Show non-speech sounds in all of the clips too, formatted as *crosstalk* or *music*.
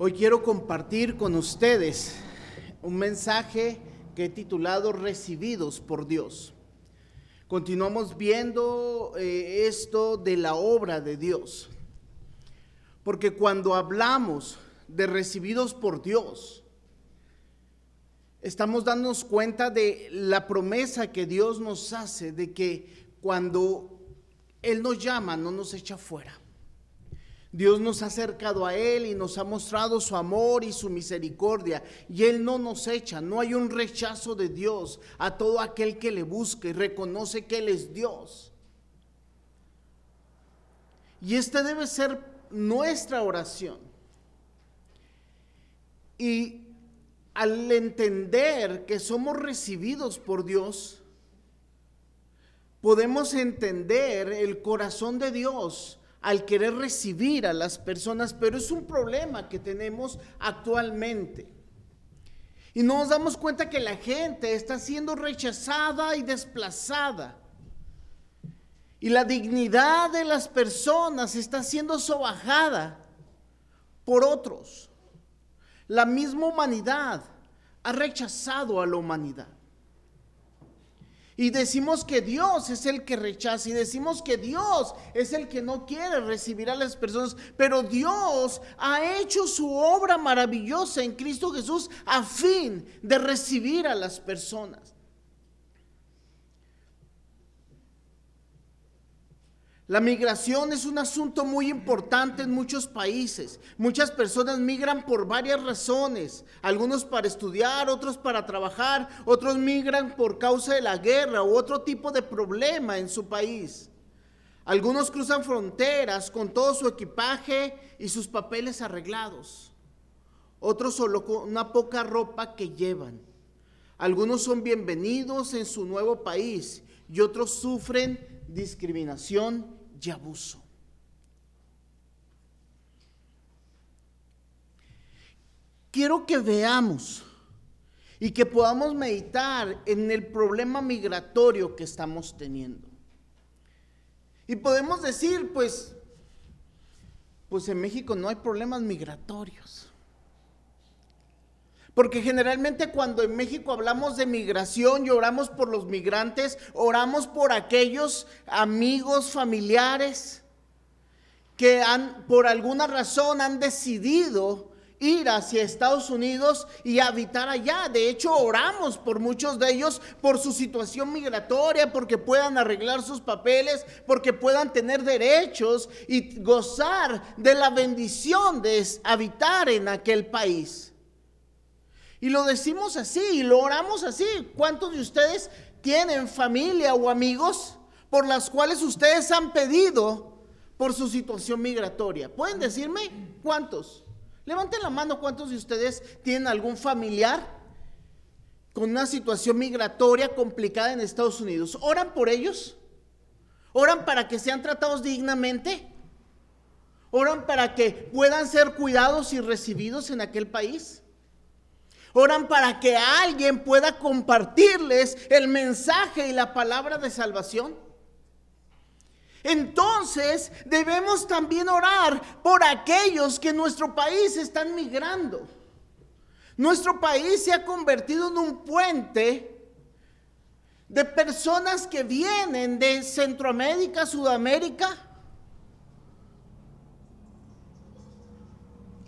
Hoy quiero compartir con ustedes un mensaje que he titulado Recibidos por Dios. Continuamos viendo eh, esto de la obra de Dios. Porque cuando hablamos de recibidos por Dios, estamos dándonos cuenta de la promesa que Dios nos hace de que cuando Él nos llama, no nos echa fuera. Dios nos ha acercado a Él y nos ha mostrado su amor y su misericordia. Y Él no nos echa, no hay un rechazo de Dios a todo aquel que le busque y reconoce que Él es Dios. Y esta debe ser nuestra oración. Y al entender que somos recibidos por Dios, podemos entender el corazón de Dios al querer recibir a las personas, pero es un problema que tenemos actualmente. Y nos damos cuenta que la gente está siendo rechazada y desplazada. Y la dignidad de las personas está siendo sobajada por otros. La misma humanidad ha rechazado a la humanidad. Y decimos que Dios es el que rechaza y decimos que Dios es el que no quiere recibir a las personas. Pero Dios ha hecho su obra maravillosa en Cristo Jesús a fin de recibir a las personas. La migración es un asunto muy importante en muchos países. Muchas personas migran por varias razones. Algunos para estudiar, otros para trabajar, otros migran por causa de la guerra u otro tipo de problema en su país. Algunos cruzan fronteras con todo su equipaje y sus papeles arreglados. Otros solo con una poca ropa que llevan. Algunos son bienvenidos en su nuevo país y otros sufren discriminación y abuso. Quiero que veamos y que podamos meditar en el problema migratorio que estamos teniendo. Y podemos decir, pues, pues en México no hay problemas migratorios. Porque generalmente cuando en México hablamos de migración y oramos por los migrantes, oramos por aquellos amigos, familiares que han, por alguna razón han decidido ir hacia Estados Unidos y habitar allá. De hecho, oramos por muchos de ellos por su situación migratoria, porque puedan arreglar sus papeles, porque puedan tener derechos y gozar de la bendición de habitar en aquel país. Y lo decimos así y lo oramos así. ¿Cuántos de ustedes tienen familia o amigos por las cuales ustedes han pedido por su situación migratoria? ¿Pueden decirme cuántos? Levanten la mano cuántos de ustedes tienen algún familiar con una situación migratoria complicada en Estados Unidos. ¿Oran por ellos? ¿Oran para que sean tratados dignamente? ¿Oran para que puedan ser cuidados y recibidos en aquel país? Oran para que alguien pueda compartirles el mensaje y la palabra de salvación. Entonces debemos también orar por aquellos que en nuestro país están migrando. Nuestro país se ha convertido en un puente de personas que vienen de Centroamérica, Sudamérica,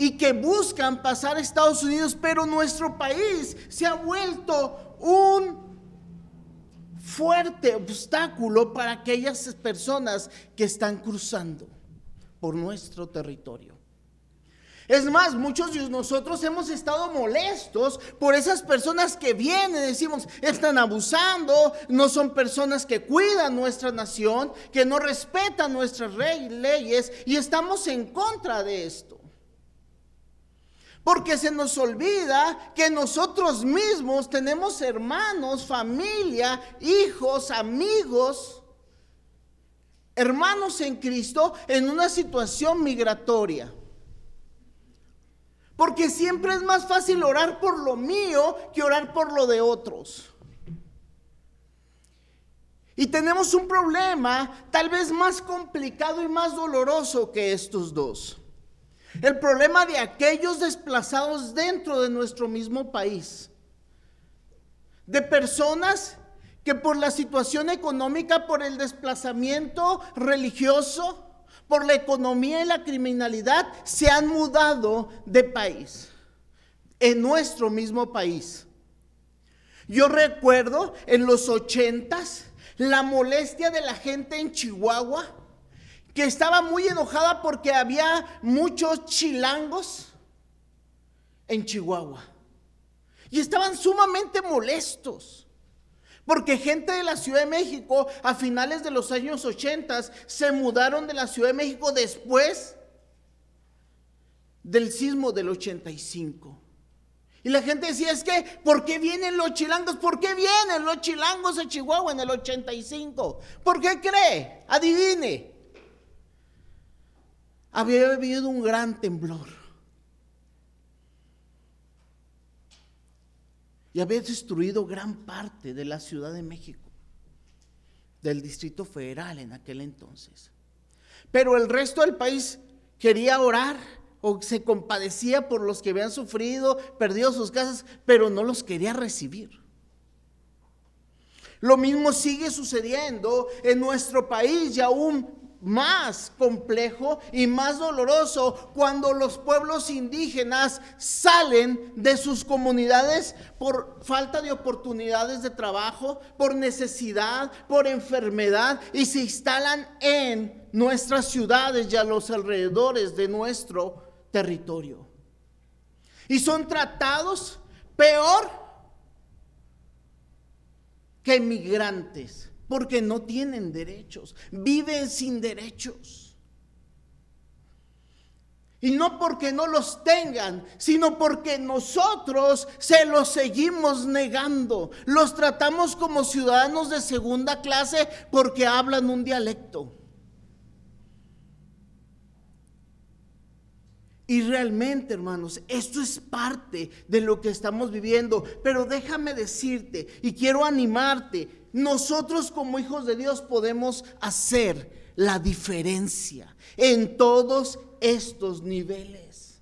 y que buscan pasar a Estados Unidos, pero nuestro país se ha vuelto un fuerte obstáculo para aquellas personas que están cruzando por nuestro territorio. Es más, muchos de nosotros hemos estado molestos por esas personas que vienen, decimos, están abusando, no son personas que cuidan nuestra nación, que no respetan nuestras leyes y estamos en contra de esto. Porque se nos olvida que nosotros mismos tenemos hermanos, familia, hijos, amigos, hermanos en Cristo en una situación migratoria. Porque siempre es más fácil orar por lo mío que orar por lo de otros. Y tenemos un problema tal vez más complicado y más doloroso que estos dos. El problema de aquellos desplazados dentro de nuestro mismo país. De personas que por la situación económica, por el desplazamiento religioso, por la economía y la criminalidad, se han mudado de país. En nuestro mismo país. Yo recuerdo en los ochentas la molestia de la gente en Chihuahua que estaba muy enojada porque había muchos chilangos en Chihuahua. Y estaban sumamente molestos. Porque gente de la Ciudad de México a finales de los años 80 se mudaron de la Ciudad de México después del sismo del 85. Y la gente decía, es que, ¿por qué vienen los chilangos? ¿Por qué vienen los chilangos a Chihuahua en el 85? ¿Por qué cree? Adivine había habido un gran temblor. Y había destruido gran parte de la Ciudad de México, del Distrito Federal en aquel entonces. Pero el resto del país quería orar o se compadecía por los que habían sufrido, perdido sus casas, pero no los quería recibir. Lo mismo sigue sucediendo en nuestro país y aún más complejo y más doloroso cuando los pueblos indígenas salen de sus comunidades por falta de oportunidades de trabajo, por necesidad, por enfermedad y se instalan en nuestras ciudades y a los alrededores de nuestro territorio. Y son tratados peor que migrantes porque no tienen derechos, viven sin derechos. Y no porque no los tengan, sino porque nosotros se los seguimos negando. Los tratamos como ciudadanos de segunda clase porque hablan un dialecto. Y realmente, hermanos, esto es parte de lo que estamos viviendo. Pero déjame decirte y quiero animarte nosotros como hijos de Dios podemos hacer la diferencia en todos estos niveles.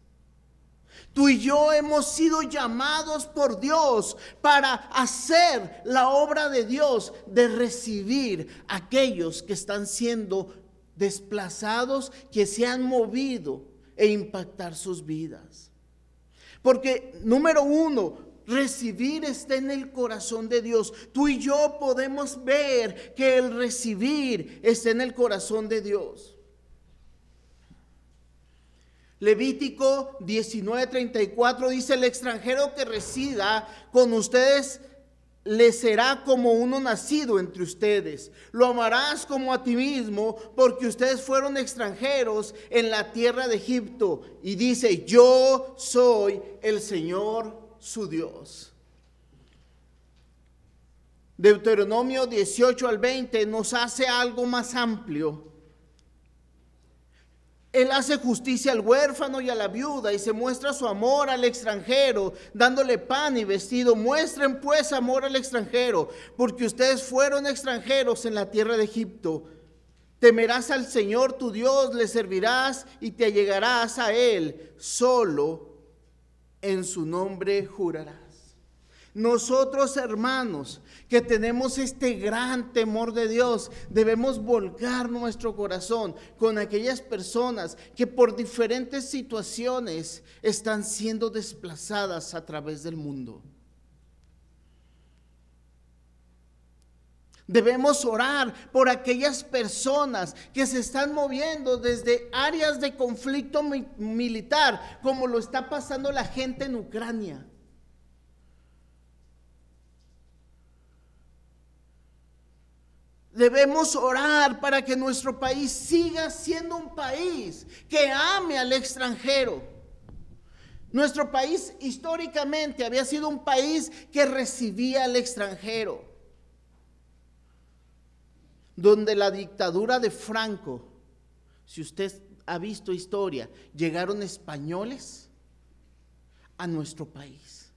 Tú y yo hemos sido llamados por Dios para hacer la obra de Dios, de recibir a aquellos que están siendo desplazados, que se han movido e impactar sus vidas. Porque número uno, recibir está en el corazón de Dios. Tú y yo podemos ver que el recibir está en el corazón de Dios. Levítico 19:34 dice, el extranjero que resida con ustedes le será como uno nacido entre ustedes. Lo amarás como a ti mismo, porque ustedes fueron extranjeros en la tierra de Egipto. Y dice, yo soy el Señor su Dios. Deuteronomio 18 al 20 nos hace algo más amplio. Él hace justicia al huérfano y a la viuda y se muestra su amor al extranjero, dándole pan y vestido. Muestren pues amor al extranjero, porque ustedes fueron extranjeros en la tierra de Egipto. Temerás al Señor tu Dios, le servirás y te allegarás a Él solo en su nombre jurarás. Nosotros, hermanos, que tenemos este gran temor de Dios, debemos volcar nuestro corazón con aquellas personas que por diferentes situaciones están siendo desplazadas a través del mundo. Debemos orar por aquellas personas que se están moviendo desde áreas de conflicto militar, como lo está pasando la gente en Ucrania. Debemos orar para que nuestro país siga siendo un país que ame al extranjero. Nuestro país históricamente había sido un país que recibía al extranjero donde la dictadura de Franco, si usted ha visto historia, llegaron españoles a nuestro país.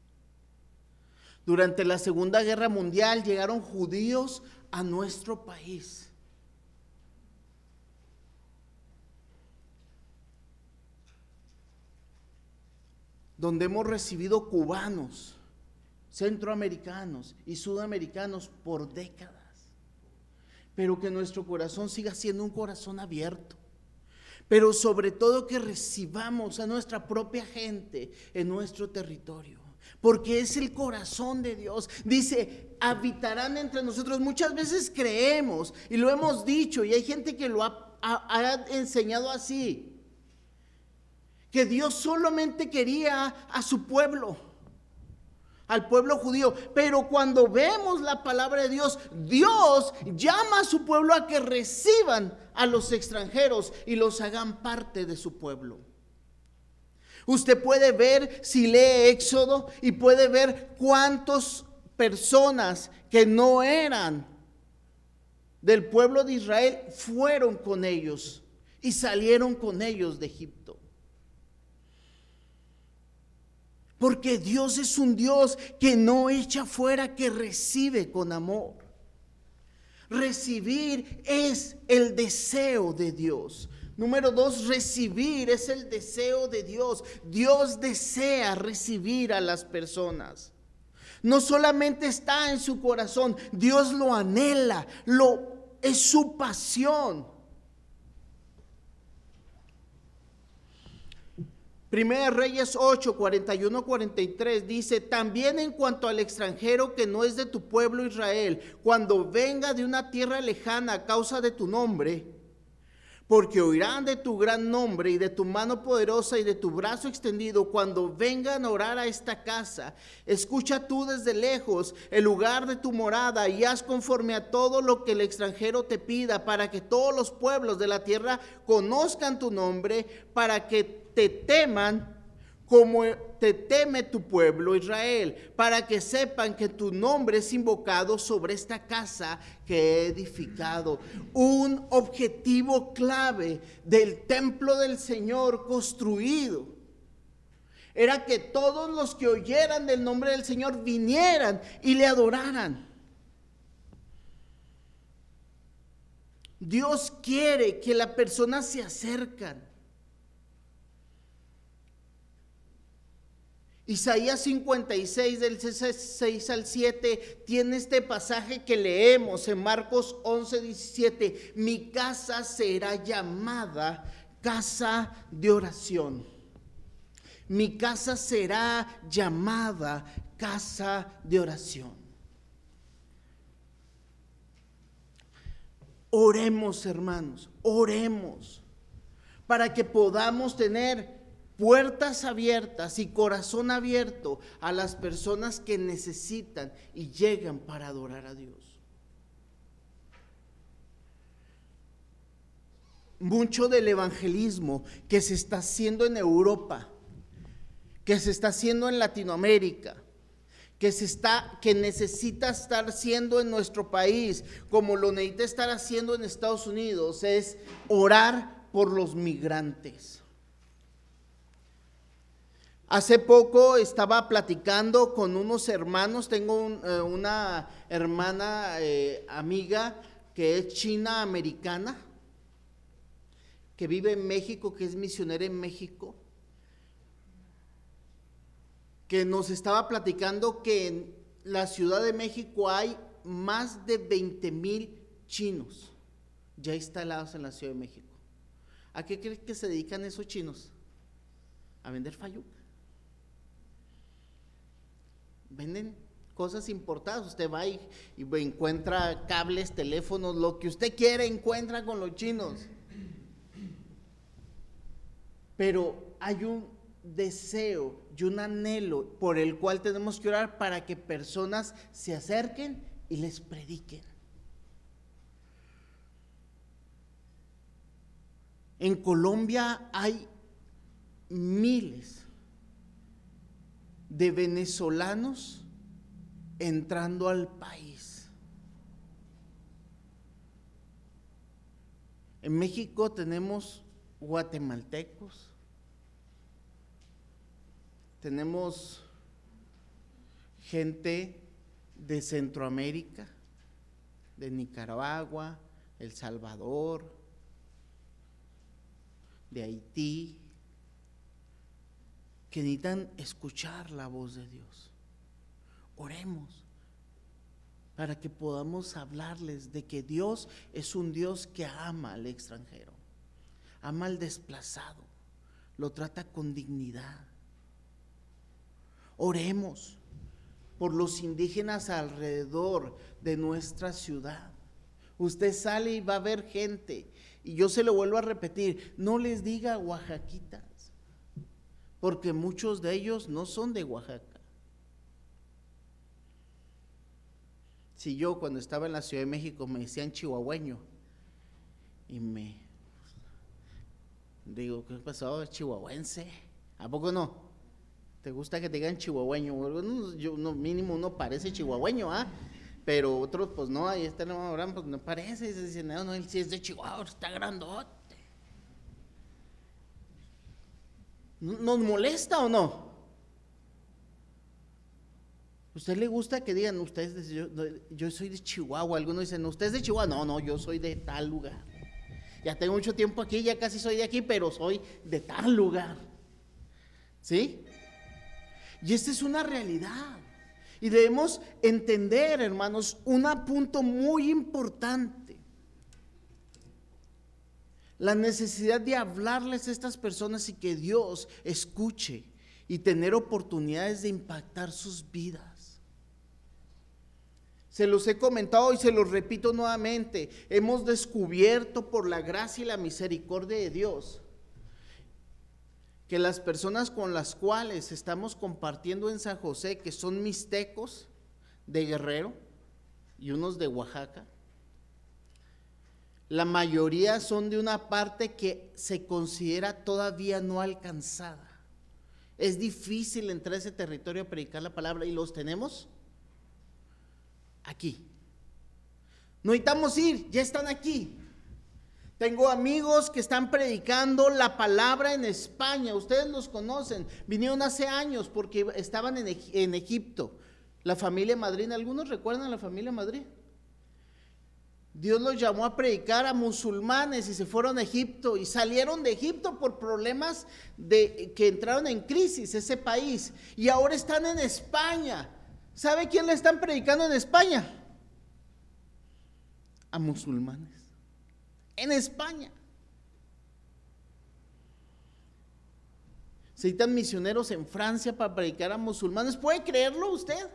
Durante la Segunda Guerra Mundial llegaron judíos a nuestro país. donde hemos recibido cubanos, centroamericanos y sudamericanos por décadas, pero que nuestro corazón siga siendo un corazón abierto. Pero sobre todo que recibamos a nuestra propia gente en nuestro territorio porque es el corazón de Dios. Dice, habitarán entre nosotros. Muchas veces creemos y lo hemos dicho y hay gente que lo ha, enseñado así, que Dios solamente quería a su pueblo, al pueblo judío. Pero cuando vemos la palabra de Dios, Dios llama a su pueblo a que reciban a los extranjeros y los hagan parte de su pueblo. Usted puede ver si lee Éxodo y puede ver cuántas personas que no eran del pueblo de Israel fueron con ellos y salieron con ellos de Egipto. Porque Dios es un Dios que no echa fuera, que recibe con amor. Recibir es el deseo de Dios. Número dos, recibir es el deseo de Dios. Dios desea recibir a las personas. No solamente está en su corazón, Dios lo anhela, lo es su pasión. Primera Reyes 8, 41, 43 dice, también en cuanto al extranjero que no es de tu pueblo Israel, cuando venga de una tierra lejana a causa de tu nombre, porque oirán de tu gran nombre y de tu mano poderosa y de tu brazo extendido cuando vengan a orar a esta casa. Escucha tú desde lejos el lugar de tu morada y haz conforme a todo lo que el extranjero te pida, para que todos los pueblos de la tierra conozcan tu nombre, para que te teman como te teme tu pueblo Israel, para que sepan que tu nombre es invocado sobre esta casa que he edificado. Un objetivo clave del templo del Señor construido era que todos los que oyeran del nombre del Señor vinieran y le adoraran. Dios quiere que la persona se acercan Isaías 56 del 6 al 7 tiene este pasaje que leemos en Marcos 11, 17. Mi casa será llamada casa de oración. Mi casa será llamada casa de oración. Oremos hermanos, oremos para que podamos tener puertas abiertas y corazón abierto a las personas que necesitan y llegan para adorar a Dios. Mucho del evangelismo que se está haciendo en Europa, que se está haciendo en Latinoamérica, que se está que necesita estar haciendo en nuestro país, como lo necesita estar haciendo en Estados Unidos, es orar por los migrantes. Hace poco estaba platicando con unos hermanos, tengo eh, una hermana eh, amiga que es china americana, que vive en México, que es misionera en México, que nos estaba platicando que en la Ciudad de México hay más de 20 mil chinos ya instalados en la Ciudad de México. ¿A qué crees que se dedican esos chinos? A vender fayuca venden cosas importadas. Usted va y, encuentra cables, teléfonos, lo que usted quiere encuentra con los chinos. Pero hay un deseo y un anhelo por el cual tenemos que orar para que personas se acerquen y les prediquen. En Colombia hay miles de venezolanos entrando al país. En México tenemos guatemaltecos, tenemos gente de Centroamérica, de Nicaragua, El Salvador, de Haití, que necesitan escuchar la voz de Dios. Oremos para que podamos hablarles de que Dios es un Dios que ama al extranjero, ama al desplazado, lo trata con dignidad. Oremos por los indígenas alrededor de nuestra ciudad. Usted sale y va a ver gente. Y yo se lo vuelvo a repetir, no les diga oaxaquitas, porque muchos de ellos no son de Oaxaca. Si yo cuando estaba en la Ciudad de México me decían chihuahueño y me digo, ¿qué pasó? Chihuahuense. ¿A poco no? ¿Te gusta que te digan chihuahueño? yo, no, mínimo uno parece chihuahueño, ¿ah? Pero otros, pues no, ahí está el pues no parece. Y se dicen, no, no, él sí es de Chihuahua, está grandote. ¿Nos molesta o no? ¿Usted le gusta que digan, ustedes, yo, yo, soy de Chihuahua? Algunos dicen, ¿usted es de Chihuahua? No, no, yo soy de tal lugar. Ya tengo mucho tiempo aquí, ya casi soy de aquí, pero soy de tal lugar. ¿Sí? Y esta es una realidad. Y debemos entender, hermanos, un punto muy importante. La necesidad de hablarles a estas personas y que Dios escuche y tener oportunidades de impactar sus vidas. Se los he comentado y se los repito nuevamente. Hemos descubierto por la gracia y la misericordia de Dios que las personas con las cuales estamos compartiendo en San José, que son mixtecos de Guerrero y unos de Oaxaca, la mayoría son de una parte que se considera todavía no alcanzada. Es difícil entrar a ese territorio a predicar la palabra y los tenemos aquí. No necesitamos ir, ya están aquí. Tengo amigos que están predicando la palabra en España, ustedes los conocen, vinieron hace años porque estaban en, Egipto, la familia Madrid, ¿algunos recuerdan a la familia Madrid? Dios los llamó a predicar a musulmanes y se fueron a Egipto y salieron de Egipto por problemas de que entraron en crisis ese país y ahora están en España ¿Sabe quién le están predicando en España? A musulmanes. En España. Se necesitan misioneros en Francia para predicar a musulmanes. ¿Puede creerlo usted?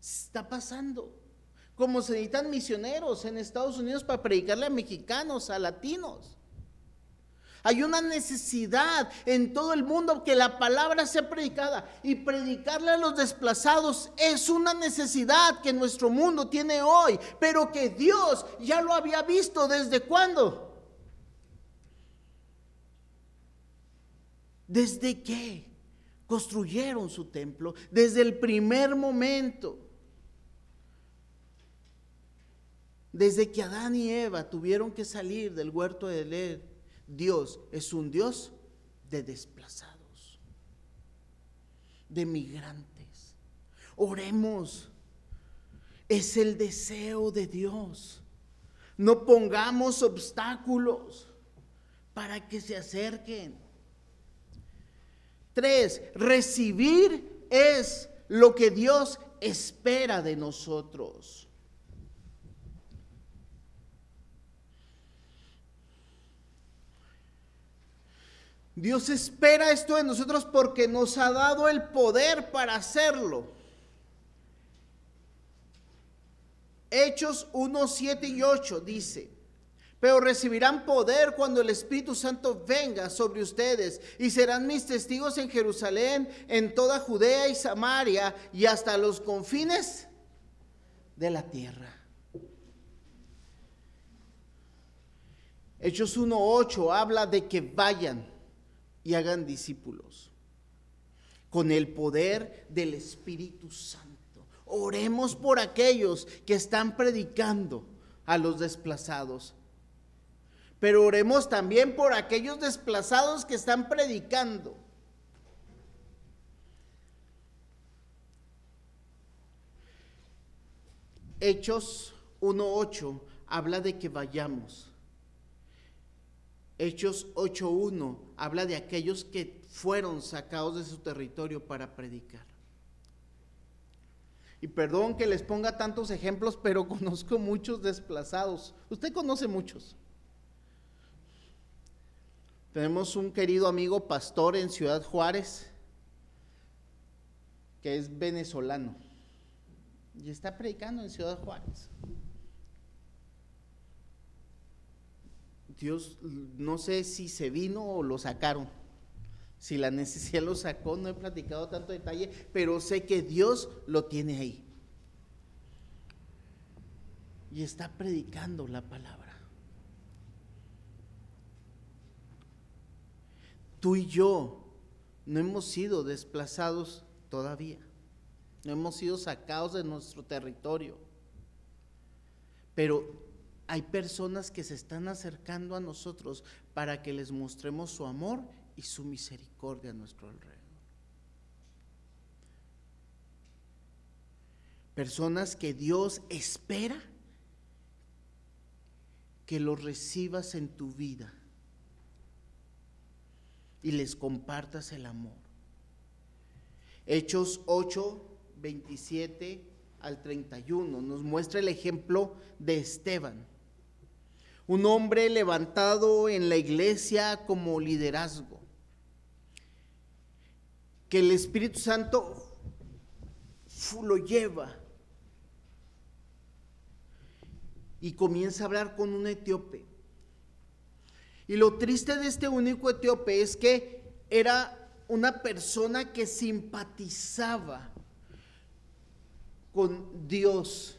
Está pasando. Como se necesitan misioneros en Estados Unidos para predicarle a mexicanos, a latinos. Hay una necesidad en todo el mundo que la palabra sea predicada y predicarle a los desplazados es una necesidad que nuestro mundo tiene hoy, pero que Dios ya lo había visto desde cuándo. ¿Desde qué? Construyeron su templo desde el primer momento. Desde que Adán y Eva tuvieron que salir del huerto de Edén Dios es un Dios de desplazados, de migrantes. Oremos. Es el deseo de Dios. No pongamos obstáculos para que se acerquen. Tres, recibir es lo que Dios espera de nosotros. Dios espera esto de nosotros porque nos ha dado el poder para hacerlo. Hechos 1, 7 y 8 dice, pero recibirán poder cuando el Espíritu Santo venga sobre ustedes y serán mis testigos en Jerusalén, en toda Judea y Samaria y hasta los confines de la tierra. Hechos 1.8 habla de que vayan y hagan discípulos con el poder del Espíritu Santo. Oremos por aquellos que están predicando a los desplazados. Pero oremos también por aquellos desplazados que están predicando. Hechos 1.8 habla de que vayamos Hechos 8.1 habla de aquellos que fueron sacados de su territorio para predicar. Y perdón que les ponga tantos ejemplos, pero *laughs* conozco muchos desplazados. Usted conoce muchos. Tenemos un querido amigo pastor en Ciudad Juárez, que es venezolano, y está predicando en Ciudad Juárez. Dios, no sé si se vino o lo sacaron. Si la necesidad lo sacó, no he platicado tanto detalle, pero sé que Dios lo tiene ahí. Y está predicando la palabra. Tú y yo no hemos sido desplazados todavía. No hemos sido sacados de nuestro territorio. Pero hay personas que se están acercando a nosotros para que les mostremos su amor y su misericordia a nuestro alrededor. Personas que Dios espera que los recibas en tu vida y les compartas el amor. Hechos 8, 27 al 31 nos muestra el ejemplo de Esteban un hombre levantado en la iglesia como liderazgo, que el Espíritu Santo lo lleva. Y comienza a hablar con un etíope. Y lo triste de este único etíope es que era una persona que simpatizaba con Dios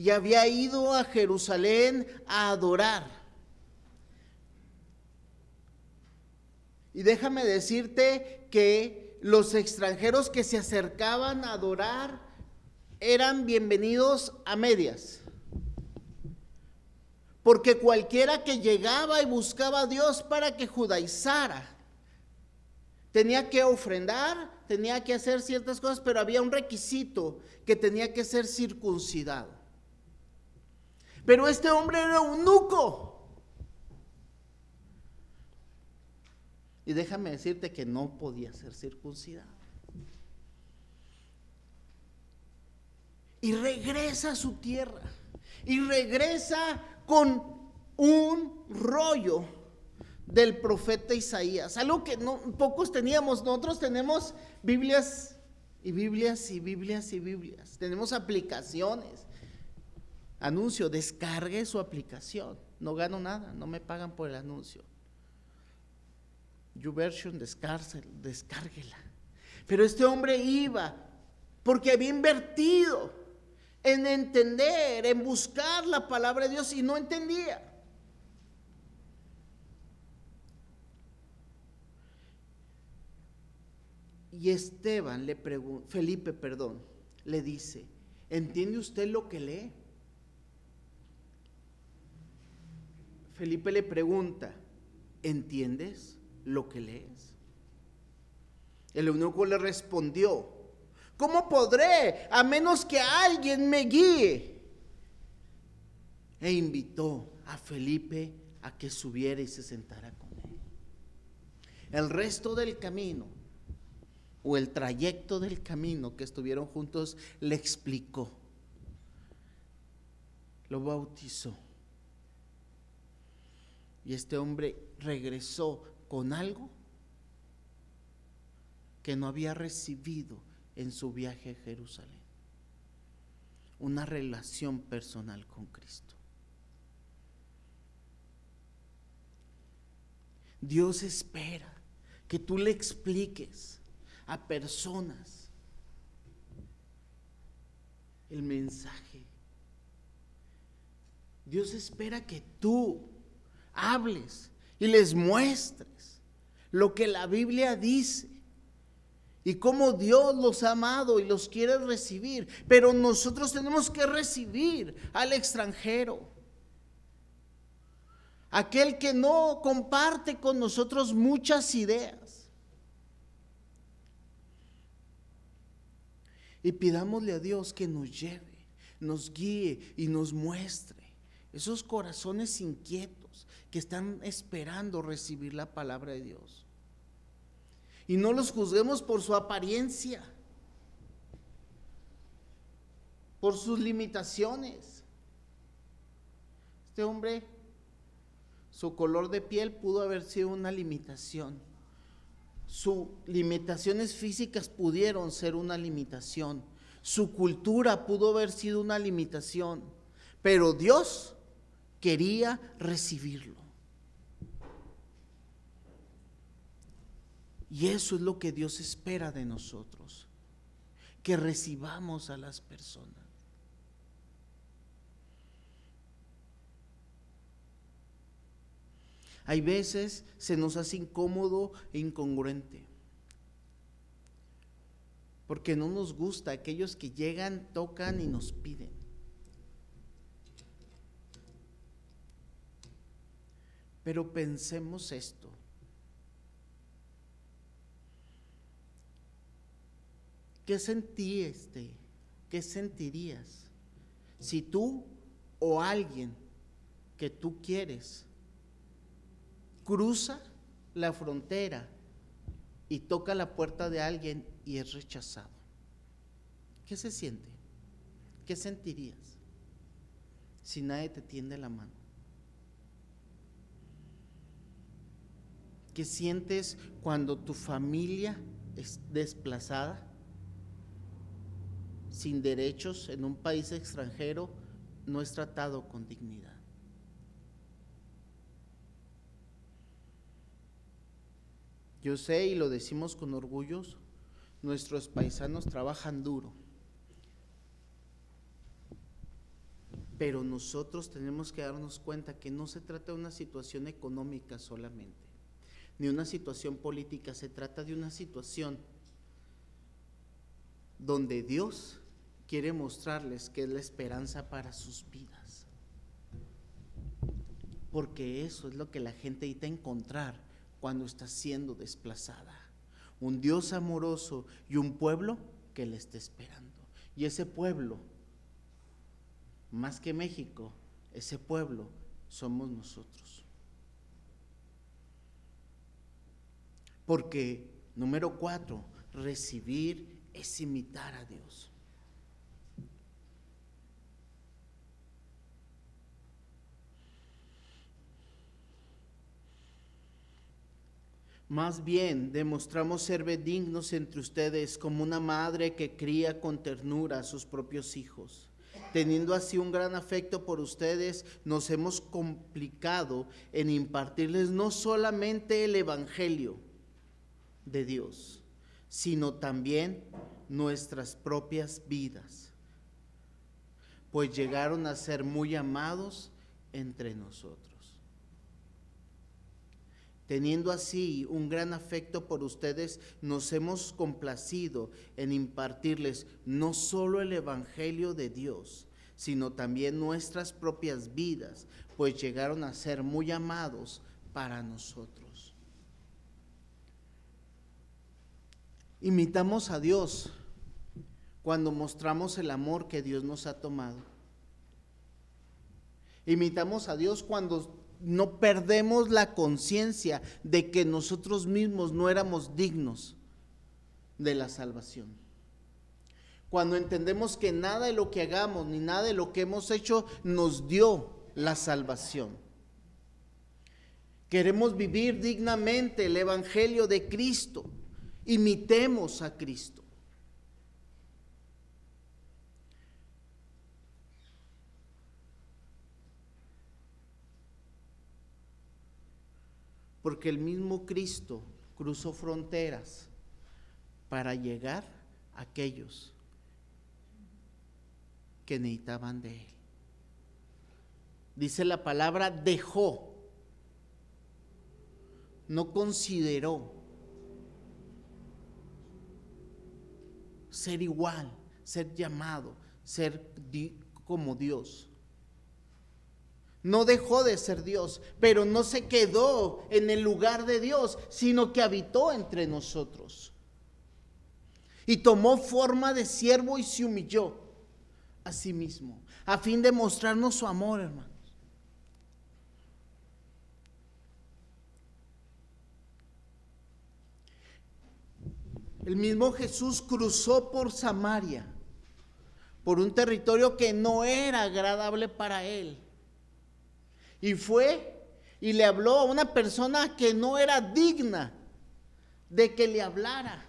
y había ido a Jerusalén a adorar. Y déjame decirte que los extranjeros que se acercaban a adorar eran bienvenidos a medias. Porque cualquiera que llegaba y buscaba a Dios para que judaizara, tenía que ofrendar, tenía que hacer ciertas cosas, pero había un requisito que tenía que ser circuncidado. Pero este hombre era un nuco. Y déjame decirte que no podía ser circuncidado. Y regresa a su tierra. Y regresa con un rollo del profeta Isaías. Algo que pocos teníamos. Nosotros tenemos Biblias y Biblias y Biblias y Biblias. Tenemos aplicaciones. Anuncio, descargue su aplicación. No gano nada, no me pagan por el anuncio. YouVersion, descárguela. Pero este hombre iba porque había invertido en entender, en buscar la palabra de Dios y no entendía. Y Esteban le pregunta, Felipe, perdón, le dice, ¿entiende usted lo que lee? Felipe le pregunta, ¿entiendes lo que lees? El eunuco le respondió, ¿cómo podré a menos que alguien me guíe? E invitó a Felipe a que subiera y se sentara con él. El resto del camino o el trayecto del camino que estuvieron juntos le explicó, lo bautizó y este hombre regresó con algo que no había recibido en su viaje a Jerusalén. Una relación personal con Cristo. Dios espera que tú le expliques a personas el mensaje. Dios espera que tú hables y les muestres lo que la Biblia dice y cómo Dios los ha amado y los quiere recibir. Pero nosotros tenemos que recibir al extranjero. Aquel que no comparte con nosotros muchas ideas. Y pidámosle a Dios que nos lleve, nos guíe y nos muestre esos corazones inquietos que están esperando recibir la palabra de Dios. Y no los juzguemos por su apariencia, por sus limitaciones. Este hombre, su color de piel pudo haber sido una limitación. Sus limitaciones físicas pudieron ser una limitación. Su cultura pudo haber sido una limitación. Pero Dios quería recibirlo. Y eso es lo que Dios espera de nosotros, que recibamos a las personas. Hay veces se nos hace incómodo e incongruente. Porque no nos gusta aquellos que llegan, tocan y nos piden. Pero pensemos esto. ¿Qué sentí este? ¿Qué sentirías si tú o alguien que tú quieres cruza la frontera y toca la puerta de alguien y es rechazado? ¿Qué se siente? ¿Qué sentirías si nadie te tiende la mano? ¿Qué sientes cuando tu familia es desplazada? Sin derechos en un país extranjero no es tratado con dignidad. Yo sé y lo decimos con orgullo, nuestros paisanos trabajan duro, pero nosotros tenemos que darnos cuenta que no se trata de una situación económica solamente, ni una situación política, se trata de una situación donde Dios quiere mostrarles que es la esperanza para sus vidas. Porque eso es lo que la gente necesita encontrar cuando está siendo desplazada. Un Dios amoroso y un pueblo que le está esperando. Y ese pueblo, más que México, ese pueblo somos nosotros. Porque, número cuatro, recibir es imitar a Dios. Más bien demostramos ser benignos entre ustedes como una madre que cría con ternura a sus propios hijos. Teniendo así un gran afecto por ustedes, nos hemos complicado en impartirles no solamente el Evangelio de Dios, sino también nuestras propias vidas, pues llegaron a ser muy amados entre nosotros. Teniendo así un gran afecto por ustedes, nos hemos complacido en impartirles no solo el Evangelio de Dios, sino también nuestras propias vidas, pues llegaron a ser muy amados para nosotros. Imitamos a Dios cuando mostramos el amor que Dios nos ha tomado. Imitamos a Dios cuando no perdemos la conciencia de que nosotros mismos no éramos dignos de la salvación. Cuando entendemos que nada de lo que hagamos ni nada de lo que hemos hecho nos dio la salvación. Queremos vivir dignamente el Evangelio de Cristo. Imitemos a Cristo. porque el mismo Cristo cruzó fronteras para llegar a aquellos que necesitaban de Él. Dice la palabra, dejó, no consideró ser igual, ser llamado, ser como Dios. No dejó de ser Dios, pero no se quedó en el lugar de Dios, sino que habitó entre nosotros. Y tomó forma de siervo y se humilló a sí mismo, a fin de mostrarnos su amor, hermanos. El mismo Jesús cruzó por Samaria, por un territorio que no era agradable para él. Y fue y le habló a una persona que no era digna de que le hablara.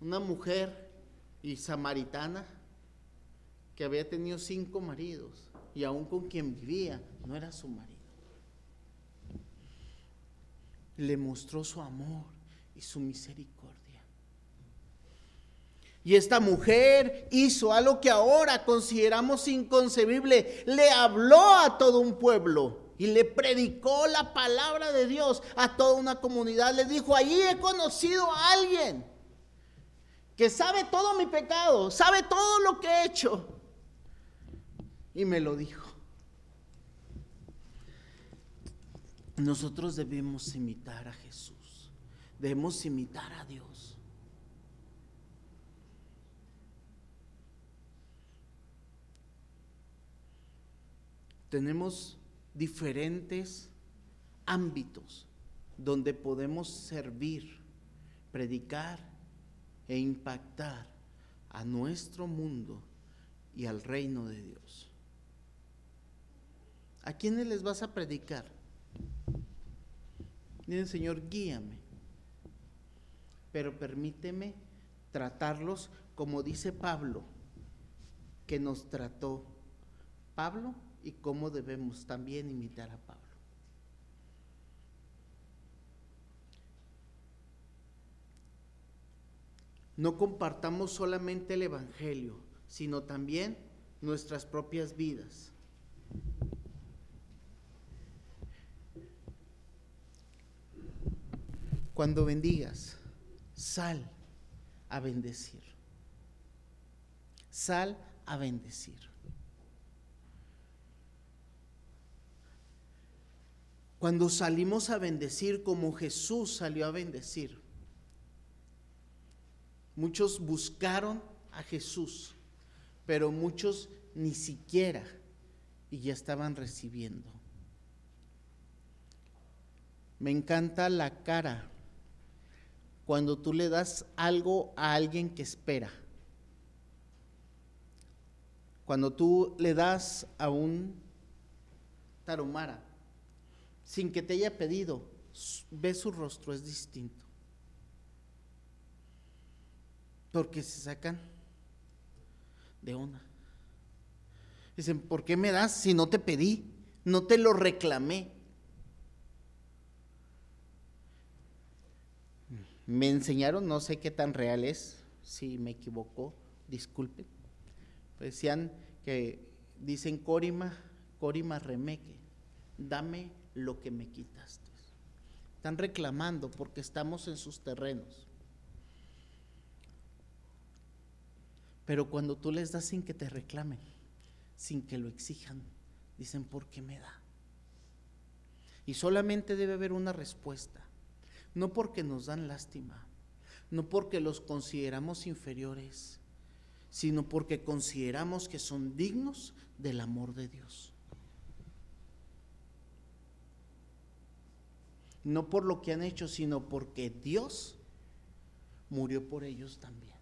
Una mujer y samaritana que había tenido cinco maridos y aún con quien vivía no era su marido. Le mostró su amor y su misericordia. Y esta mujer hizo algo que ahora consideramos inconcebible. Le habló a todo un pueblo y le predicó la palabra de Dios a toda una comunidad. Le dijo, allí he conocido a alguien que sabe todo mi pecado, sabe todo lo que he hecho. Y me lo dijo. Nosotros debemos imitar a Jesús, debemos imitar a Dios. tenemos diferentes ámbitos donde podemos servir, predicar e impactar a nuestro mundo y al reino de Dios. ¿A quiénes les vas a predicar? Miren, Señor, guíame, pero permíteme tratarlos como dice Pablo, que nos trató. Pablo y cómo debemos también imitar a Pablo. No compartamos solamente el Evangelio, sino también nuestras propias vidas. Cuando bendigas, sal a bendecir. Sal a bendecir. Cuando salimos a bendecir como Jesús salió a bendecir. Muchos buscaron a Jesús, pero muchos ni siquiera y ya estaban recibiendo. Me encanta la cara cuando tú le das algo a alguien que espera. Cuando tú le das a un tarumara sin que te haya pedido, ve su rostro, es distinto. Porque se sacan de una. Dicen, ¿por qué me das si no te pedí? No te lo reclamé. Me enseñaron, no sé qué tan real es, si me equivoco, disculpen. Decían que dicen Corima, Corima remeque, dame lo que me quitaste. Están reclamando porque estamos en sus terrenos. Pero cuando tú les das sin que te reclamen, sin que lo exijan, dicen, ¿por qué me da? Y solamente debe haber una respuesta. No porque nos dan lástima, no porque los consideramos inferiores, sino porque consideramos que son dignos del amor de Dios. no por lo que han hecho, sino porque Dios murió por ellos también.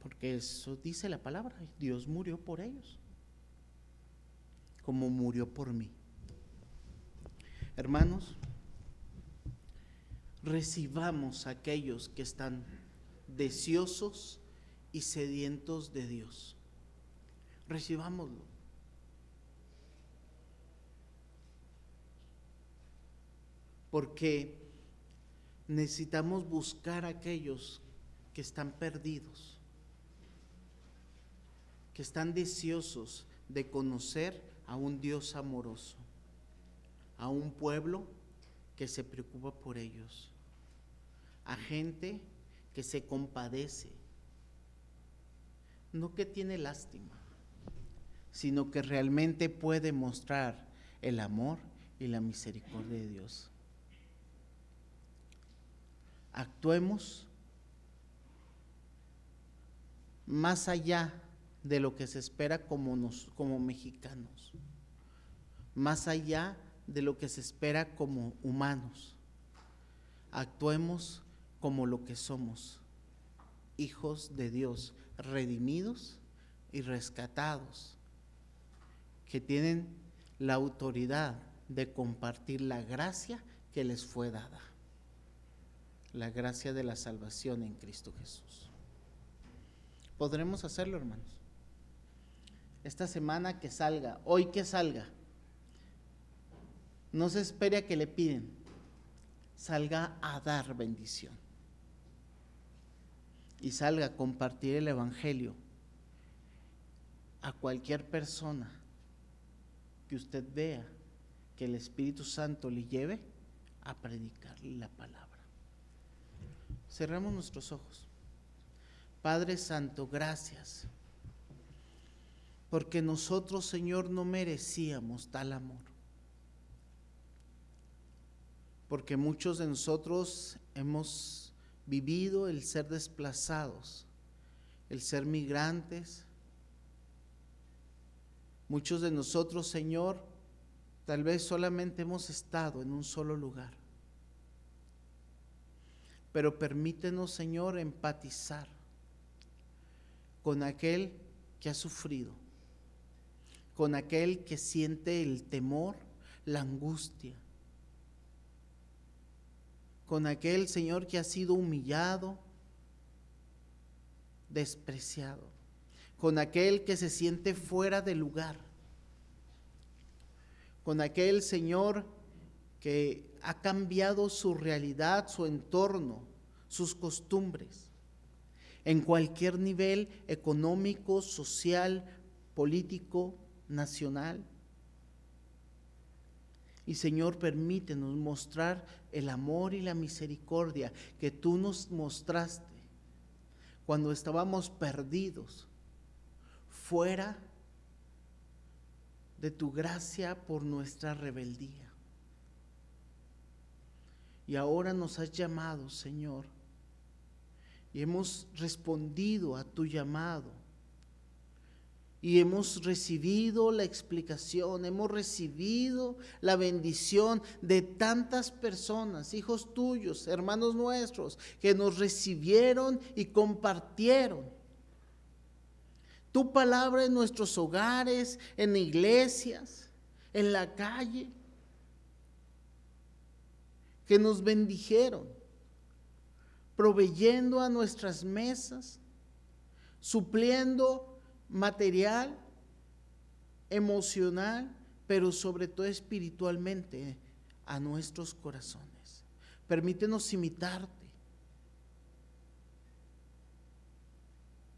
Porque eso dice la palabra, Dios murió por ellos, como murió por mí. Hermanos, recibamos a aquellos que están deseosos y sedientos de Dios. Recibámoslo. porque necesitamos buscar a aquellos que están perdidos, que están deseosos de conocer a un Dios amoroso, a un pueblo que se preocupa por ellos, a gente que se compadece, no que tiene lástima, sino que realmente puede mostrar el amor y la misericordia de Dios. Actuemos más allá de lo que se espera como, como mexicanos, más allá de lo que se espera como humanos. Actuemos como lo que somos, hijos de Dios, redimidos y rescatados, que tienen la autoridad de compartir la gracia que les fue dada, la gracia de la salvación en Cristo Jesús. ¿Podremos hacerlo, hermanos? Esta semana que salga, hoy que salga, no se espere a que le piden, salga a dar bendición. Y salga a compartir el Evangelio a cualquier persona que usted vea que el Espíritu Santo le lleve a predicarle la palabra. Cerramos nuestros ojos. Padre Santo, gracias. Porque nosotros, Señor, no merecíamos tal amor. Porque muchos de nosotros hemos vivido el ser desplazados, el ser migrantes. Muchos de nosotros, Señor, Tal vez solamente hemos estado en un solo lugar. Pero permítenos, Señor, empatizar con aquel que ha sufrido, con aquel que siente el temor, la angustia, con aquel Señor que ha sido humillado, despreciado, con aquel que se siente fuera de lugar con aquel Señor que ha cambiado su realidad, su entorno, sus costumbres, en cualquier nivel económico, social, político, nacional. Y Señor, permítenos mostrar el amor y la misericordia que tú nos mostraste cuando estábamos perdidos, fuera de tu gracia por nuestra rebeldía. Y ahora nos has llamado, Señor, y hemos respondido a tu llamado. Y hemos recibido la explicación, hemos recibido la bendición de tantas personas, hijos tuyos, hermanos nuestros, que nos recibieron y compartieron. Tu palabra en nuestros hogares, en iglesias, en la calle, que nos bendijeron, proveyendo a nuestras mesas, supliendo material, emocional, pero sobre todo espiritualmente a nuestros corazones. Permítenos imitarte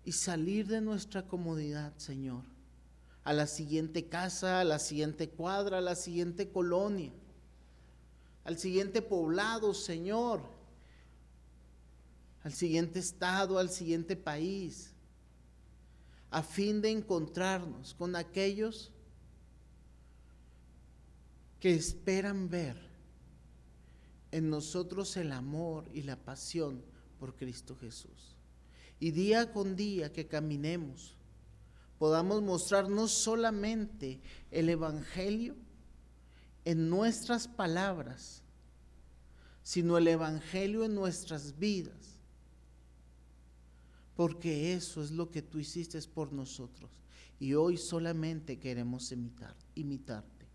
y salir de nuestra comodidad, Señor, a la siguiente casa, a la siguiente cuadra, a la siguiente colonia, al siguiente poblado, Señor, al siguiente estado, al siguiente país, a fin de encontrarnos con aquellos que esperan ver en nosotros el amor y la pasión por Cristo Jesús. Y día con día que caminemos, podamos mostrar no solamente el Evangelio en nuestras palabras, sino el Evangelio en nuestras vidas. Porque eso es lo que tú hiciste por nosotros. Y hoy solamente queremos imitar, imitarte.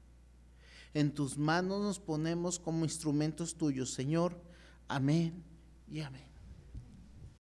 En tus manos nos ponemos como instrumentos tuyos, Señor. Amén y amén.